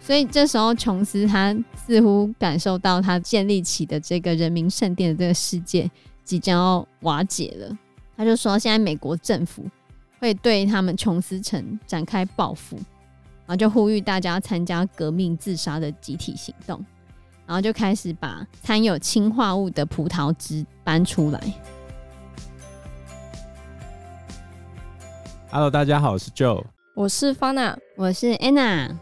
所以这时候，琼斯他似乎感受到他建立起的这个人民圣殿的这个世界即将要瓦解了。他就说，现在美国政府会对他们琼斯城展开报复，然后就呼吁大家参加革命自杀的集体行动，然后就开始把掺有氰化物的葡萄汁搬出来。Hello，大家好，我是 Joe，我是 Fana，我是 Anna。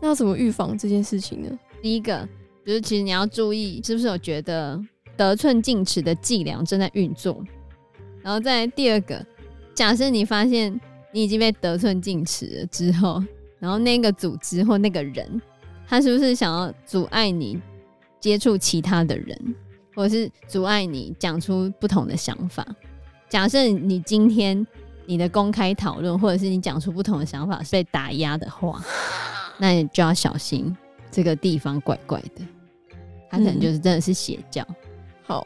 那要怎么预防这件事情呢？第一个就是，其实你要注意，是不是有觉得得寸进尺的伎俩正在运作？然后再第二个，假设你发现你已经被得寸进尺了之后，然后那个组织或那个人，他是不是想要阻碍你接触其他的人，或者是阻碍你讲出不同的想法？假设你今天你的公开讨论，或者是你讲出不同的想法是被打压的话。那你就要小心，这个地方怪怪的，他可能就是真的是邪教。嗯、好，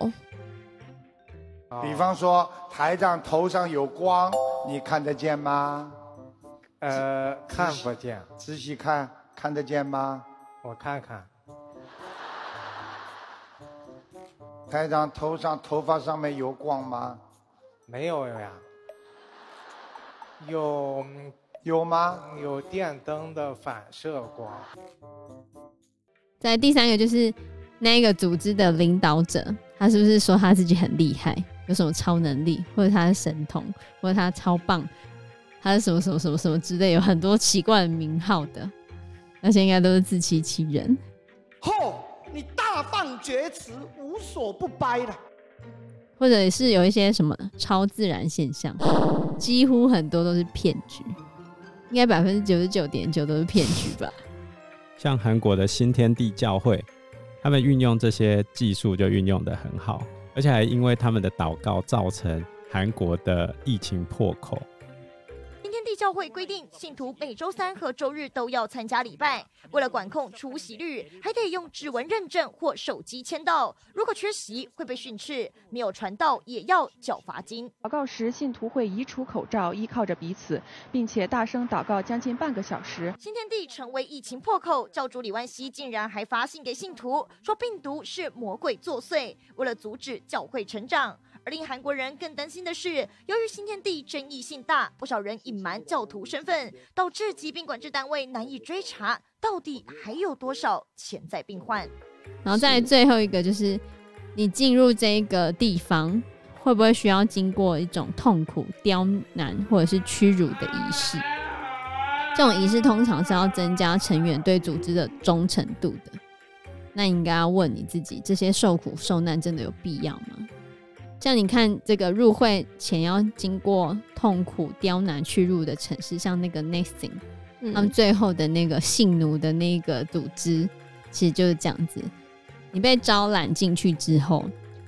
比方说台长头上有光，你看得见吗？呃，看不见。仔细看，看得见吗？我看看。台长头上头发上面有光吗？没有呀。有。有吗？有电灯的反射光。在第三个就是那个组织的领导者，他是不是说他自己很厉害，有什么超能力，或者他是神童，或者他超棒，他是什么什么什么什么之类，有很多奇怪的名号的，那些应该都是自欺欺人。嚯，你大放厥词，无所不掰了。或者是有一些什么超自然现象，几乎很多都是骗局。应该百分之九十九点九都是骗局吧。像韩国的新天地教会，他们运用这些技术就运用的很好，而且还因为他们的祷告造成韩国的疫情破口。地教会规定，信徒每周三和周日都要参加礼拜。为了管控出席率，还得用指纹认证或手机签到。如果缺席，会被训斥；没有传道，也要缴罚金。祷告时，信徒会移除口罩，依靠着彼此，并且大声祷告将近半个小时。新天地成为疫情破口，教主李万熙竟然还发信给信徒，说病毒是魔鬼作祟，为了阻止教会成长。而令韩国人更担心的是，由于新天地争议性大，不少人隐瞒教徒身份，导致疾病管制单位难以追查到底还有多少潜在病患。然后再最后一个就是，你进入这一个地方，会不会需要经过一种痛苦、刁难或者是屈辱的仪式？这种仪式通常是要增加成员对组织的忠诚度的。那你应该要问你自己：这些受苦受难真的有必要吗？像你看这个入会前要经过痛苦刁难去入的城市，像那个 Nesting，他们最后的那个性奴的那个组织，其实就是这样子。你被招揽进去之后，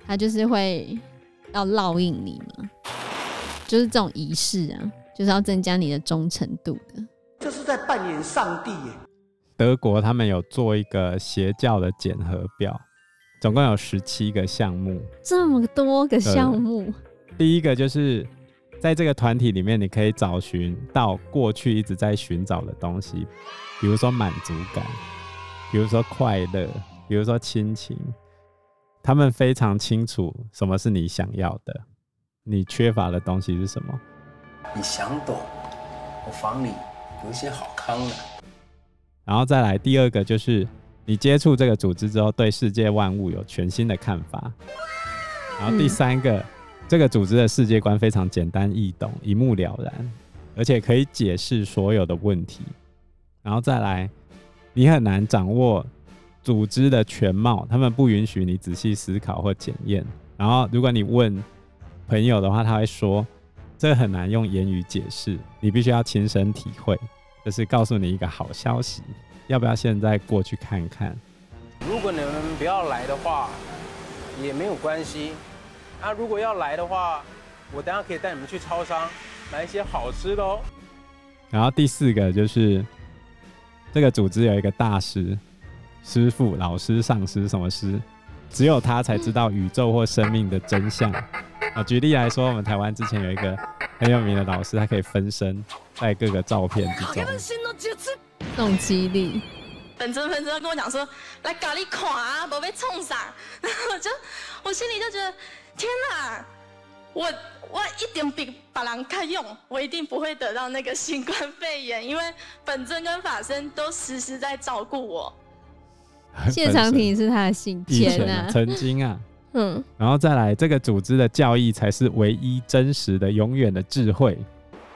他就是会要烙印你嘛，就是这种仪式啊，就是要增加你的忠诚度的。这是在扮演上帝耶。德国他们有做一个邪教的检核表。总共有十七个项目，这么多个项目。第一个就是在这个团体里面，你可以找寻到过去一直在寻找的东西，比如说满足感，比如说快乐，比如说亲情。他们非常清楚什么是你想要的，你缺乏的东西是什么。你想懂，我房里有一些好康的。然后再来第二个就是。你接触这个组织之后，对世界万物有全新的看法。然后第三个，嗯、这个组织的世界观非常简单易懂，一目了然，而且可以解释所有的问题。然后再来，你很难掌握组织的全貌，他们不允许你仔细思考或检验。然后如果你问朋友的话，他会说这很难用言语解释，你必须要亲身体会。这是告诉你一个好消息。要不要现在过去看看？如果你们不要来的话，也没有关系。啊，如果要来的话，我等下可以带你们去超商买一些好吃的哦。然后第四个就是，这个组织有一个大师、师傅、老师、上师，什么师？只有他才知道宇宙或生命的真相。啊，举例来说，我们台湾之前有一个很有名的老师，他可以分身在各个照片之中。宋七力，本尊本尊跟我讲说，来搞你垮啊，宝贝冲啥？然后我就我心里就觉得，天哪，我我一点比别人更勇，我一定不会得到那个新冠肺炎，因为本尊跟法身都时时在照顾我。谢长廷是他的信签啊，曾经啊。嗯，然后再来，这个组织的教义才是唯一真实的、永远的智慧。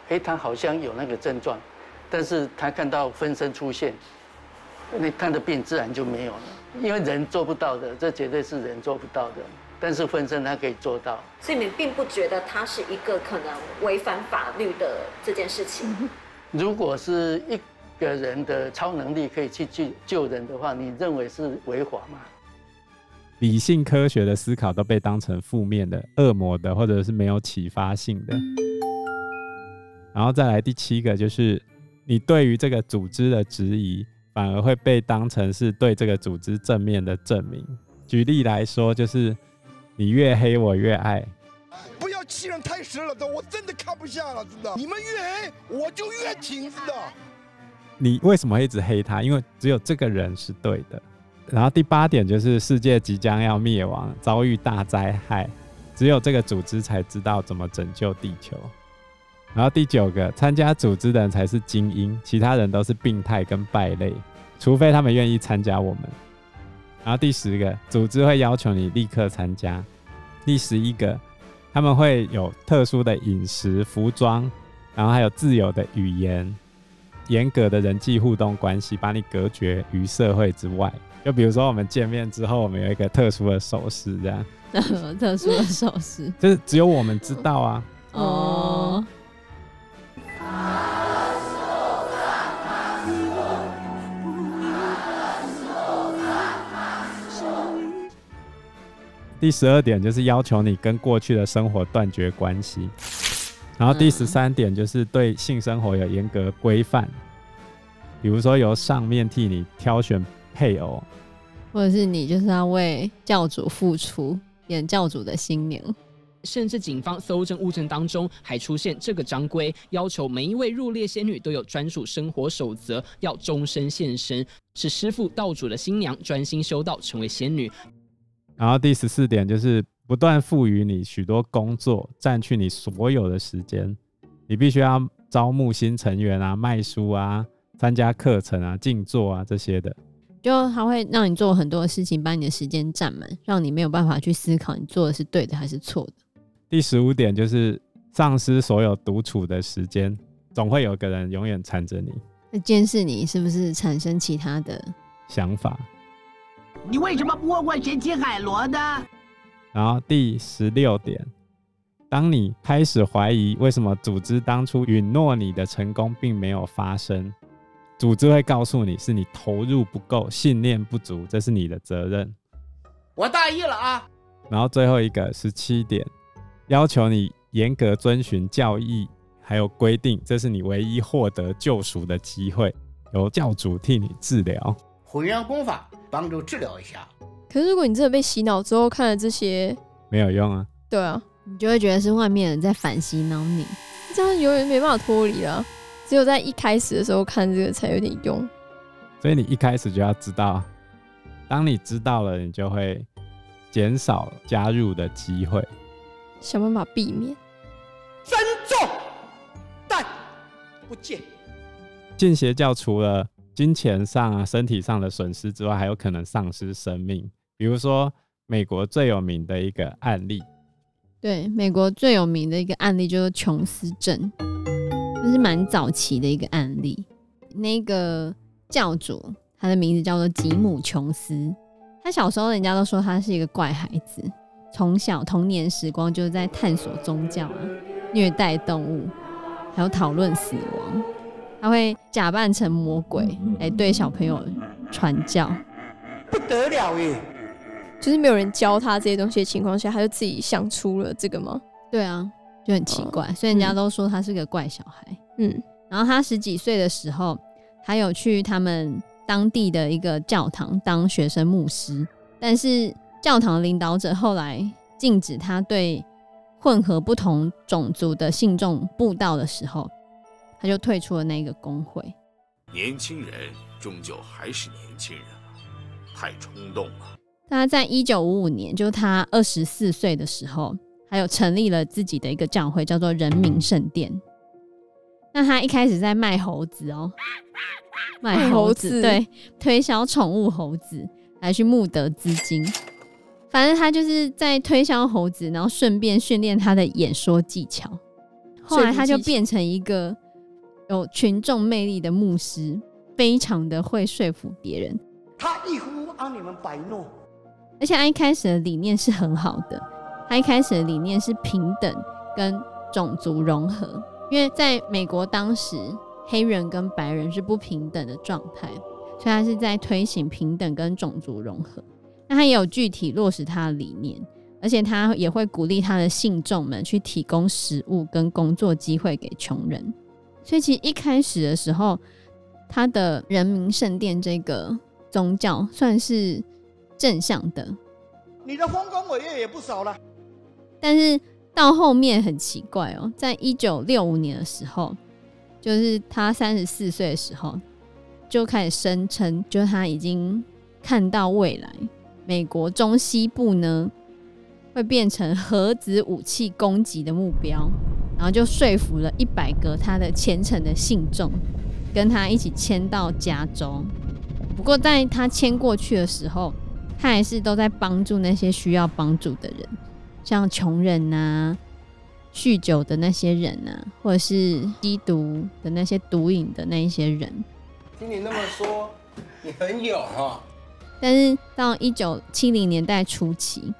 哎，他好像有那个症状，但是他看到分身出现，那他的病自然就没有了。因为人做不到的，这绝对是人做不到的，但是分身他可以做到。所以你们并不觉得他是一个可能违反法律的这件事情。如果是一个人的超能力可以去救救人的话，你认为是违法吗？理性科学的思考都被当成负面的、恶魔的，或者是没有启发性的。然后再来第七个，就是你对于这个组织的质疑，反而会被当成是对这个组织正面的证明。举例来说，就是你越黑我越爱。不要欺人太甚了，的我真的看不下了，真的。你们越黑，我就越挺，真的。你为什么会一直黑他？因为只有这个人是对的。然后第八点就是世界即将要灭亡，遭遇大灾害，只有这个组织才知道怎么拯救地球。然后第九个，参加组织的人才是精英，其他人都是病态跟败类，除非他们愿意参加我们。然后第十个，组织会要求你立刻参加。第十一个，他们会有特殊的饮食、服装，然后还有自由的语言，严格的人际互动关系，把你隔绝于社会之外。就比如说，我们见面之后，我们有一个特殊的手势，这样。特殊的手势，就是只有我们知道啊。哦。第十二点就是要求你跟过去的生活断绝关系，然后第十三点就是对性生活有严格规范，比如说由上面替你挑选。配偶，或者是你就是要为教主付出，演教主的新娘。甚至警方搜证物证当中还出现这个章规，要求每一位入列仙女都有专属生活守则，要终身献身，使师父道主的新娘专心修道，成为仙女。然后第十四点就是不断赋予你许多工作，占据你所有的时间，你必须要招募新成员啊，卖书啊，参加课程啊，静坐啊这些的。就他会让你做很多的事情，把你的时间占满，让你没有办法去思考你做的是对的还是错的。第十五点就是丧失所有独处的时间，总会有个人永远缠着你，监视你是不是产生其他的想法。你为什么不问问神奇海螺呢？然后第十六点，当你开始怀疑为什么组织当初允诺你的成功并没有发生。组织会告诉你是你投入不够，信念不足，这是你的责任。我大意了啊。然后最后一个十七点，要求你严格遵循教义还有规定，这是你唯一获得救赎的机会，由教主替你治疗。混元功法帮助治疗一下。可是如果你真的被洗脑之后看了这些，没有用啊。对啊，你就会觉得是外面人在反洗脑你，这样永远没办法脱离了。只有在一开始的时候看这个才有点用，所以你一开始就要知道，当你知道了，你就会减少加入的机会，想办法避免。珍重，但不见。信邪教除了金钱上啊、身体上的损失之外，还有可能丧失生命。比如说，美国最有名的一个案例，对，美国最有名的一个案例就是琼斯症。就是蛮早期的一个案例。那个教主，他的名字叫做吉姆琼斯。他小时候，人家都说他是一个怪孩子，从小童年时光就是在探索宗教啊，虐待动物，还有讨论死亡。他会假扮成魔鬼来对小朋友传教，不得了耶！就是没有人教他这些东西的情况下，他就自己想出了这个吗？对啊。就很奇怪，所以人家都说他是个怪小孩。嗯，然后他十几岁的时候，他有去他们当地的一个教堂当学生牧师，但是教堂领导者后来禁止他对混合不同种族的信众布道的时候，他就退出了那个工会。年轻人终究还是年轻人啊，太冲动了。他在一九五五年，就他二十四岁的时候，还有成立了自己的一个教会，叫做人民圣殿。那他一开始在卖猴子哦，卖猴子，对，推销宠物猴子来去募得资金。反正他就是在推销猴子，然后顺便训练他的演说技巧。后来他就变成一个有群众魅力的牧师，非常的会说服别人。他一呼让你们摆诺。而且他一开始的理念是很好的，他一开始的理念是平等跟种族融合，因为在美国当时黑人跟白人是不平等的状态，所以他是在推行平等跟种族融合。那他也有具体落实他的理念，而且他也会鼓励他的信众们去提供食物跟工作机会给穷人。所以其实一开始的时候，他的人民圣殿这个宗教算是。正向的，你的丰功伟业也不少了。但是到后面很奇怪哦，在一九六五年的时候，就是他三十四岁的时候，就开始声称，就是他已经看到未来美国中西部呢会变成核子武器攻击的目标，然后就说服了一百个他的虔诚的信众，跟他一起迁到加州。不过在他迁过去的时候，他还是都在帮助那些需要帮助的人，像穷人呐、啊、酗酒的那些人呐、啊，或者是吸毒的那些毒瘾的那一些人。听你那么说，你很勇哦！但是到一九七零年代初期，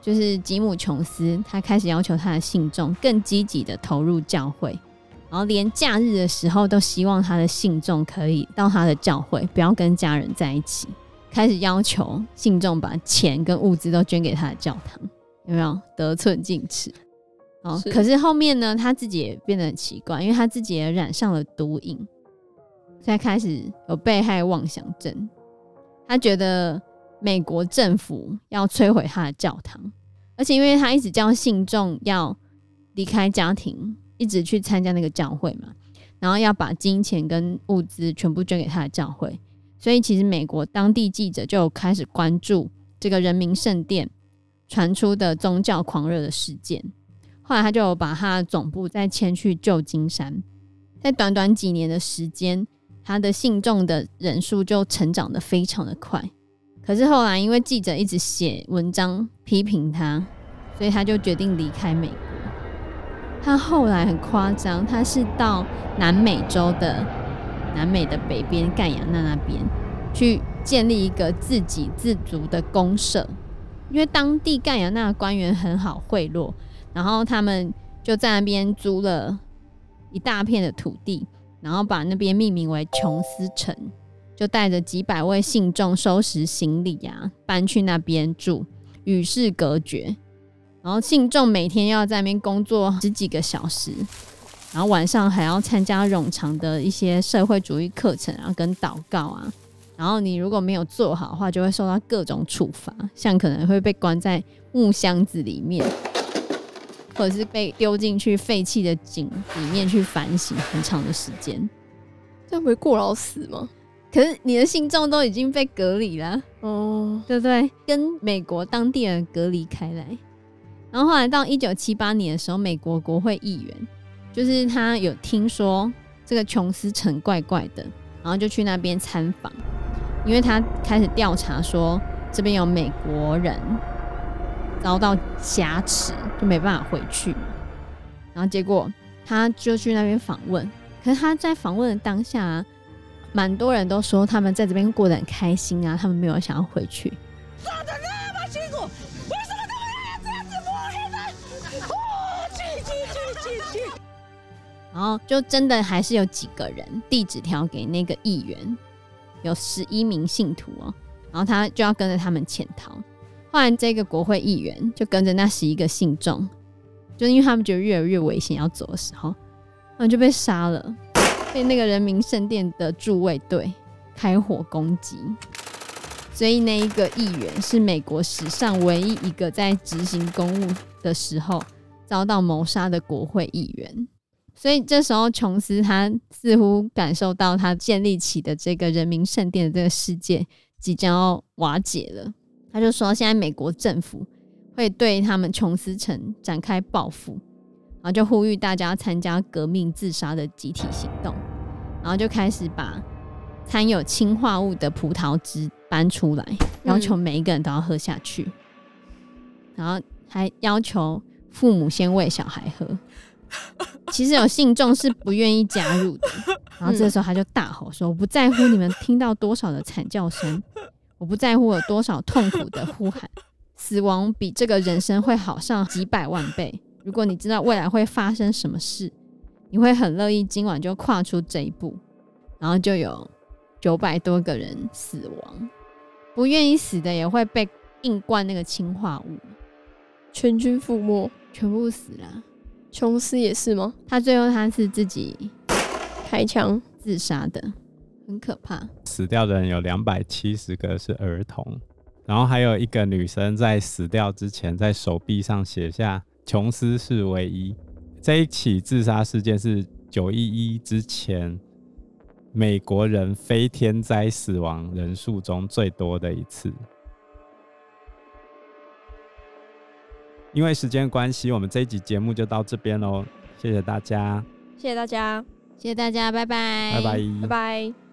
就是吉姆·琼斯，他开始要求他的信众更积极的投入教会，然后连假日的时候都希望他的信众可以到他的教会，不要跟家人在一起。开始要求信众把钱跟物资都捐给他的教堂，有没有得寸进尺？哦，可是后面呢，他自己也变得很奇怪，因为他自己也染上了毒瘾，才开始有被害妄想症。他觉得美国政府要摧毁他的教堂，而且因为他一直叫信众要离开家庭，一直去参加那个教会嘛，然后要把金钱跟物资全部捐给他的教会。所以，其实美国当地记者就开始关注这个人民圣殿传出的宗教狂热的事件。后来，他就把他的总部再迁去旧金山。在短短几年的时间，他的信众的人数就成长得非常的快。可是后来，因为记者一直写文章批评他，所以他就决定离开美国。他后来很夸张，他是到南美洲的。南美的北边盖亚那那边，去建立一个自给自足的公社，因为当地盖亚那官员很好贿赂，然后他们就在那边租了一大片的土地，然后把那边命名为琼斯城，就带着几百位信众收拾行李啊，搬去那边住，与世隔绝，然后信众每天要在那边工作十几个小时。然后晚上还要参加冗长的一些社会主义课程啊，跟祷告啊。然后你如果没有做好的话，就会受到各种处罚，像可能会被关在木箱子里面，或者是被丢进去废弃的井里面去反省很长的时间。这样不会过劳死吗？可是你的信众都已经被隔离了，哦，对不对？跟美国当地人隔离开来。然后后来到一九七八年的时候，美国国会议员。就是他有听说这个琼斯城怪怪的，然后就去那边参访，因为他开始调查说这边有美国人遭到挟持，就没办法回去嘛。然后结果他就去那边访问，可是他在访问的当下，蛮多人都说他们在这边过得很开心啊，他们没有想要回去做的那么辛苦为什么都要这样子摸黑在。然后就真的还是有几个人递纸条给那个议员，有十一名信徒哦，然后他就要跟着他们潜逃。后来这个国会议员就跟着那十一个信众，就因为他们觉得越来越危险要走的时候，然后就被杀了，被那个人民圣殿的驻卫队开火攻击。所以那一个议员是美国史上唯一一个在执行公务的时候遭到谋杀的国会议员。所以这时候，琼斯他似乎感受到他建立起的这个人民圣殿的这个世界即将要瓦解了。他就说，现在美国政府会对他们琼斯城展开报复，然后就呼吁大家参加革命自杀的集体行动，然后就开始把掺有氰化物的葡萄汁搬出来，要求每一个人都要喝下去，然后还要求父母先喂小孩喝。其实有信众是不愿意加入的，然后这个时候他就大吼说：“我不在乎你们听到多少的惨叫声，我不在乎有多少痛苦的呼喊，死亡比这个人生会好上几百万倍。如果你知道未来会发生什么事，你会很乐意今晚就跨出这一步。”然后就有九百多个人死亡，不愿意死的也会被硬灌那个氰化物，全军覆没，全部死了。琼斯也是吗？他最后他是自己开枪自杀的，很可怕。死掉的人有两百七十个是儿童，然后还有一个女生在死掉之前在手臂上写下“琼斯是唯一”。这一起自杀事件是九一一之前美国人非天灾死亡人数中最多的一次。因为时间关系，我们这一集节目就到这边喽。谢谢大家，谢谢大家，谢谢大家，拜拜，拜拜，拜拜。